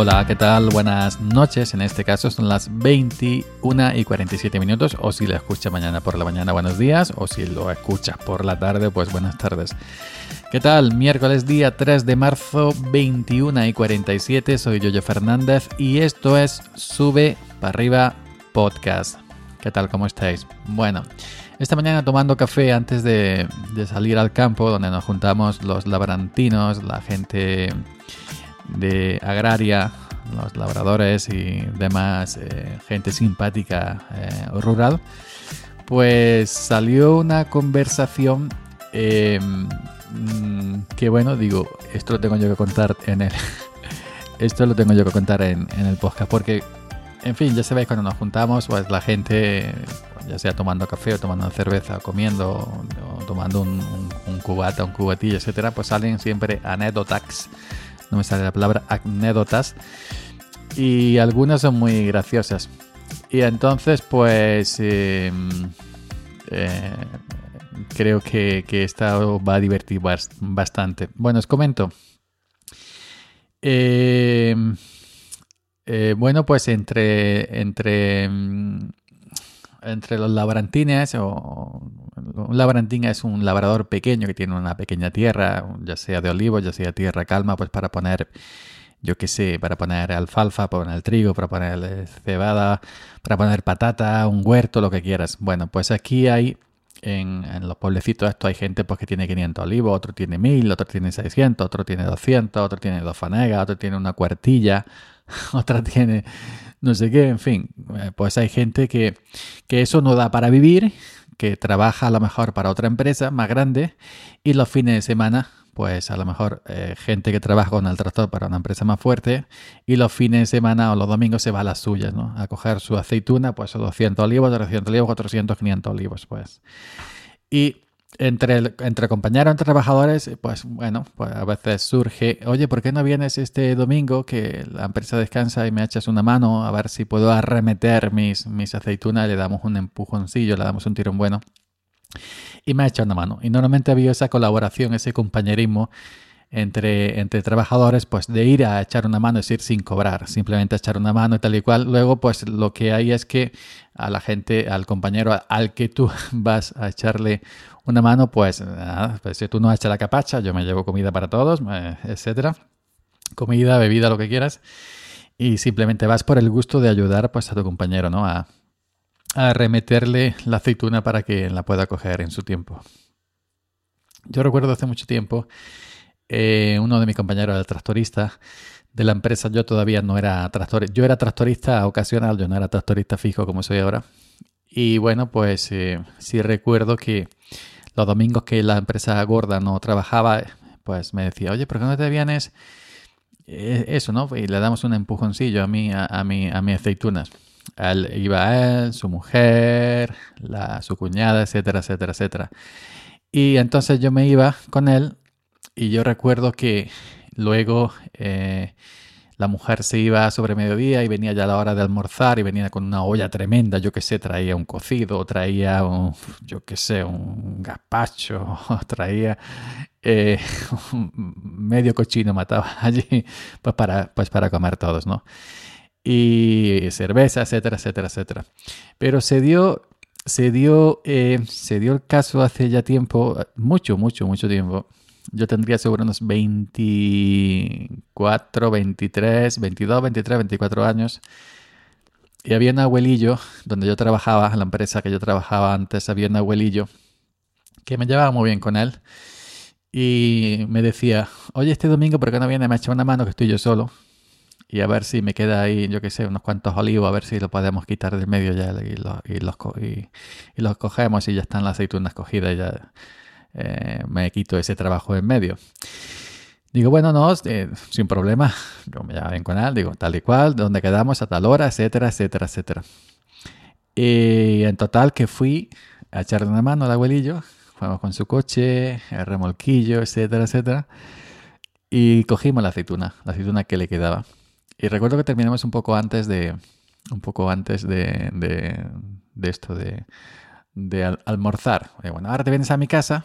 Hola, ¿qué tal? Buenas noches. En este caso son las 21 y 47 minutos. O si lo escuchas mañana por la mañana, buenos días. O si lo escuchas por la tarde, pues buenas tardes. ¿Qué tal? Miércoles día 3 de marzo, 21 y 47. Soy Yoyo Fernández y esto es Sube para arriba podcast. ¿Qué tal? ¿Cómo estáis? Bueno, esta mañana tomando café antes de, de salir al campo, donde nos juntamos los labrantinos, la gente de agraria, los labradores y demás eh, gente simpática eh, rural, pues salió una conversación em, que bueno, digo, esto lo tengo yo que contar en el... esto lo tengo yo que contar en, el podcast porque, en fin, ya sabéis, cuando nos juntamos, pues la gente, ya sea tomando café o tomando cerveza, o comiendo o, tomando un, un, cubata, un cubatillo, etcétera, pues salen siempre anécdotas no me sale la palabra, anécdotas. Y algunas son muy graciosas. Y entonces, pues, em, eh, creo que, que esta va a divertir bastante. Bueno, os comento. Eh, bueno, pues entre, entre, em, entre los labrantines, o un labrantín es un labrador pequeño que tiene una pequeña tierra, ya sea de olivo, ya sea tierra calma, pues para poner, yo qué sé, para poner alfalfa, para poner trigo, para poner cebada, para poner patata, un huerto, lo que quieras. Bueno, pues aquí hay, en, los pueblecitos esto hay gente pues que tiene 500 olivos, otro tiene 1000, otro tiene 600, otro tiene 200, otro tiene dos fanegas, otro tiene una cuartilla, otra tiene no sé qué, en fin, eh, pues hay gente que, que eso no da para vivir que trabaja a lo mejor para otra empresa más grande y los fines de semana, pues a lo mejor eh, gente que trabaja con el tractor para una empresa más fuerte y los fines de semana o los domingos se va a las suyas, ¿no? A coger su aceituna, pues 200 olivos, 300 olivos, 400, 500 olivos, pues. Y entre, entre compañeros, entre trabajadores, pues bueno, pues a veces surge, oye, ¿por qué no vienes este domingo que la empresa descansa y me echas una mano a ver si puedo arremeter mis, mis aceitunas? Le damos un empujoncillo, le damos un tirón bueno. Y me ha echado una mano. Y normalmente había esa colaboración, ese compañerismo entre, entre trabajadores, pues de ir a echar una mano, es decir, sin cobrar, simplemente echar una mano y tal y cual. Luego, pues lo que hay es que a la gente, al compañero al que tú vas a echarle una mano, pues, pues si tú no echas la capacha, yo me llevo comida para todos, etcétera. Comida, bebida, lo que quieras. Y simplemente vas por el gusto de ayudar pues, a tu compañero, ¿no? A, a remeterle la aceituna para que la pueda coger en su tiempo. Yo recuerdo hace mucho tiempo eh, uno de mis compañeros era tractorista de la empresa. Yo todavía no era tractorista. Yo era tractorista ocasional, yo no era tractorista fijo como soy ahora. Y bueno, pues eh, sí recuerdo que los domingos que la empresa gorda no trabajaba, pues me decía, oye, ¿por qué no te vienes? Eh, eso, ¿no? Y le damos un empujoncillo a mí, a, a, mi, a mis aceitunas. Él, iba él, su mujer, la, su cuñada, etcétera, etcétera, etcétera. Y entonces yo me iba con él y yo recuerdo que luego eh, la mujer se iba sobre mediodía y venía ya la hora de almorzar y venía con una olla tremenda, yo qué sé, traía un cocido, traía un, yo qué sé, un gazpacho, traía eh, medio cochino mataba allí, pues para, pues para comer todos, ¿no? Y cerveza, etcétera, etcétera, etcétera. Pero se dio, se dio, eh, se dio el caso hace ya tiempo, mucho, mucho, mucho tiempo, yo tendría seguro unos 24, 23, 22, 23, 24 años. Y había un abuelillo donde yo trabajaba, en la empresa que yo trabajaba antes, había un abuelillo que me llevaba muy bien con él. Y me decía, oye, este domingo, ¿por qué no viene? Me echa una mano que estoy yo solo. Y a ver si me queda ahí, yo qué sé, unos cuantos olivos, a ver si lo podemos quitar del medio ya y, y, los, y, y los cogemos y ya están las aceitunas cogidas ya eh, me quito ese trabajo en medio. Digo, bueno, no, eh, sin problema. Yo me ven con él, digo, tal y cual, donde quedamos, a tal hora, etcétera, etcétera, etcétera. Y en total que fui a echarle una mano al abuelillo, fuimos con su coche, el remolquillo, etcétera, etcétera. Y cogimos la aceituna, la aceituna que le quedaba. Y recuerdo que terminamos un poco antes de, un poco antes de, de, esto, de, de almorzar. bueno, ahora te vienes a mi casa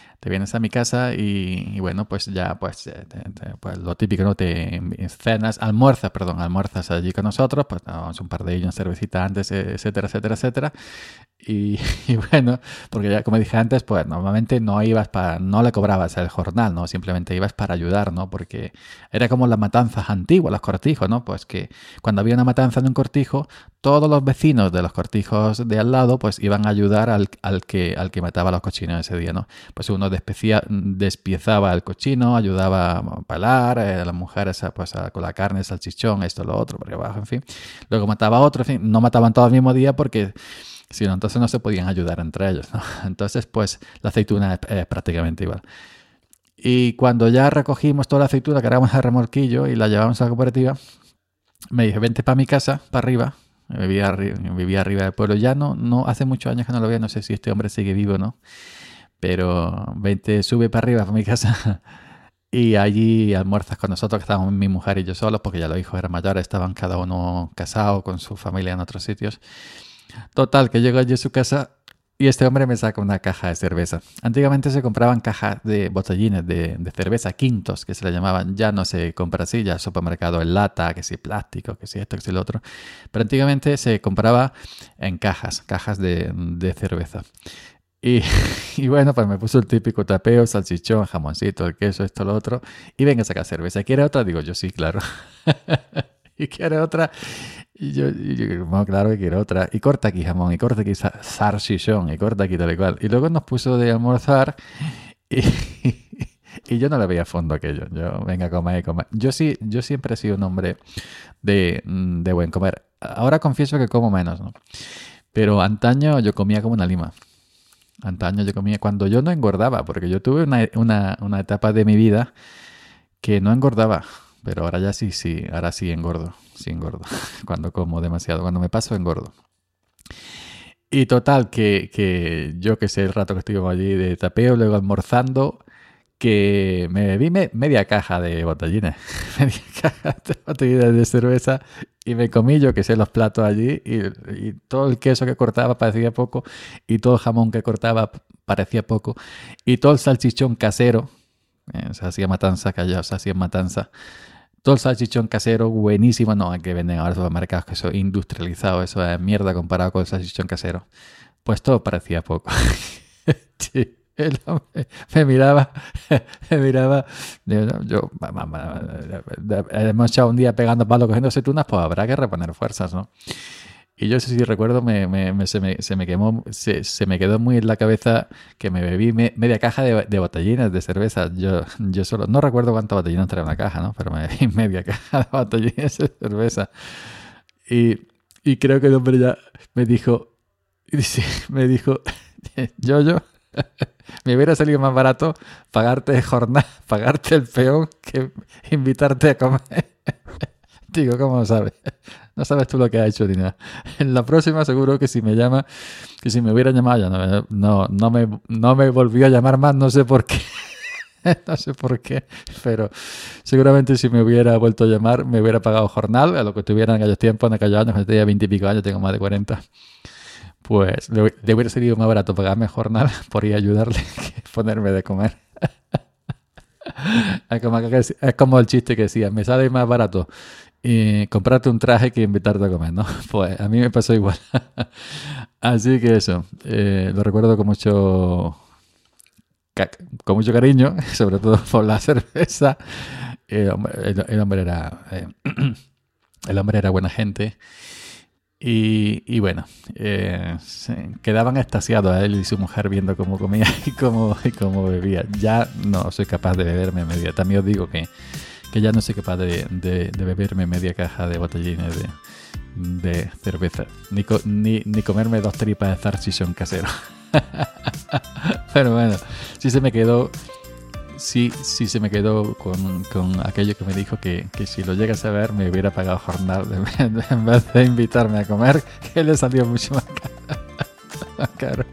te vienes a mi casa y, bueno, pues ya, pues, eh, pues, lo típico, ¿no? Te cenas, almuerzas, perdón, almuerzas allí con nosotros, pues tomamos un par de ellos, una cervecita antes, etcétera, etcétera, etcétera. Y, bueno, porque ya como dije antes, pues normalmente no ibas para, no le cobrabas el jornal, ¿no? Simplemente ibas para ayudar, ¿no? Porque era como las matanzas antiguas, los cortijos, ¿no? Pues que cuando había una matanza en un cortijo, todos los vecinos de los cortijos de al lado, pues iban a ayudar al, al que, al que mataba a los cochinos ese día, ¿no? Pues uno despiezaba el cochino, ayudaba a pelar, eh, las mujeres pues, con la carne, salchichón, esto, lo otro, por abajo, en fin. Luego mataba a otro, fin, no mataban todos el mismo día porque si no, entonces no se podían ayudar entre ellos. Entonces, pues la aceituna es, prácticamente igual. Y cuando ya recogimos toda la aceituna, cargamos el remolquillo y la llevamos a la cooperativa, me dije, vente para mi casa, para arriba. Vivía, vivía arriba del pueblo. Ya no, no, hace muchos años que no lo veo, no sé si este hombre sigue vivo o no. Pero vente, sube para arriba, para mi casa. Y allí almuerzas con nosotros, que estábamos mi mujer y yo solos, porque ya los hijos eran mayores, estaban cada uno casado con su familia en otros sitios. Total, que llego allí a su casa y este hombre me saca una caja de cerveza. Antiguamente se compraban cajas de botellines de, cerveza, quintos, que se le llamaban. Ya no se compra así, ya supermercado en lata, que si plástico, que si esto, que si lo otro. Pero antiguamente se compraba en cajas, cajas de, cerveza. Y, y, bueno, pues me puso el típico tapeo, salchichón, jamoncito, el queso, esto, lo otro. Y venga a sacar cerveza. ¿Quiere otra? Digo yo, sí, claro. y quiere otra. Y yo, claro que quiero otra. Y corta aquí jamón, y corta aquí sarchichón, y corta aquí tal y cual. Y luego nos puso de almorzar y, y yo no le veía a fondo aquello. Yo, venga, comer y comer. Yo sí, yo siempre he sido un hombre de, de buen comer. Ahora confieso que como menos, ¿no? Pero antaño yo comía como una lima. Antaño yo comía cuando yo no engordaba, porque yo tuve una, una, una etapa de mi vida que no engordaba. Pero ahora ya sí, sí, ahora sí engordo, sí engordo. Cuando como demasiado, cuando me paso engordo. Y total, que, que yo que sé el rato que estuve allí de tapeo, luego almorzando, que me bebí media caja de botellines, media caja de botellines de cerveza y me comí yo que sé los platos allí y, todo el queso que cortaba parecía poco y todo el jamón que cortaba parecía poco y todo el salchichón casero, eh, se hacía matanza callado, se hacía matanza todo el salchichón casero, buenísimo. No, que venden ahora supermercados que eso industrializado, eso es mierda comparado con el salchichón casero. Pues todo parecía poco. me miraba, me miraba. Yo, hemos echado un día pegando palos cogiendo aceitunas, pues habrá que reponer fuerzas, ¿no? Y yo sí, recuerdo, me, me, se, me, se, me, quemó, se, se, me quedó muy en la cabeza que me bebí media caja de, de, botellines de cerveza. Yo, yo solo, no recuerdo cuántos botellines trae una caja, ¿no? Pero me bebí media caja de botellines de cerveza. Y, y creo que el hombre ya me dijo, me dijo, yo, yo, me hubiera salido más barato pagarte jornada, pagarte el peón que invitarte a comer. Digo, ¿cómo sabes? No sabes tú lo que ha hecho ni nada. En la próxima seguro que si me llama, que si me hubiera llamado ya no, no, no, me, no me volvió a llamar más, no sé por qué. no sé por qué, pero seguramente si me hubiera vuelto a llamar me hubiera pagado jornal, a lo que tuviera en aquellos tiempos, en aquellos años, cuando tenía 20 y pico años, tengo más de 40. Pues le, hubiera sido más barato pagarme jornal por ir ayudarle que ponerme de comer. es como el chiste que decía, me sale más barato y comprarte un traje que invitarte a comer, ¿no? Pues a mí me pasó igual. Así que eso, eh, lo recuerdo con mucho, con mucho cariño, sobre todo por la cerveza. El, era, eh, el hombre era buena gente. Y, bueno, eh, quedaban extasiados a él y su mujer viendo cómo comía y cómo, y cómo bebía. Ya no soy capaz de beberme media. También os digo que que ya no soy capaz de, de, beberme media caja de botellines de, de cerveza, ni, ni, ni, comerme dos tripas de son casero. Pero bueno, sí se me quedó, sí, sí se me quedó con, con aquello que me dijo que, que, si lo llegas a ver me hubiera pagado jornal en vez de invitarme a comer, que le salió mucho más caro.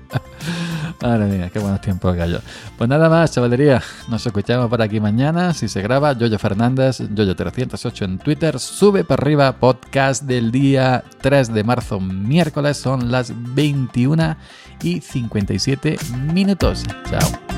Madre mía, qué buenos tiempos, gallo. Pues nada más, chavalería. Nos escuchamos por aquí mañana. Si se graba, Yoyo Fernández, Yoyo308 en Twitter. Sube para arriba, podcast del día 3 de marzo, miércoles. Son las 21 y 57 minutos. Chao.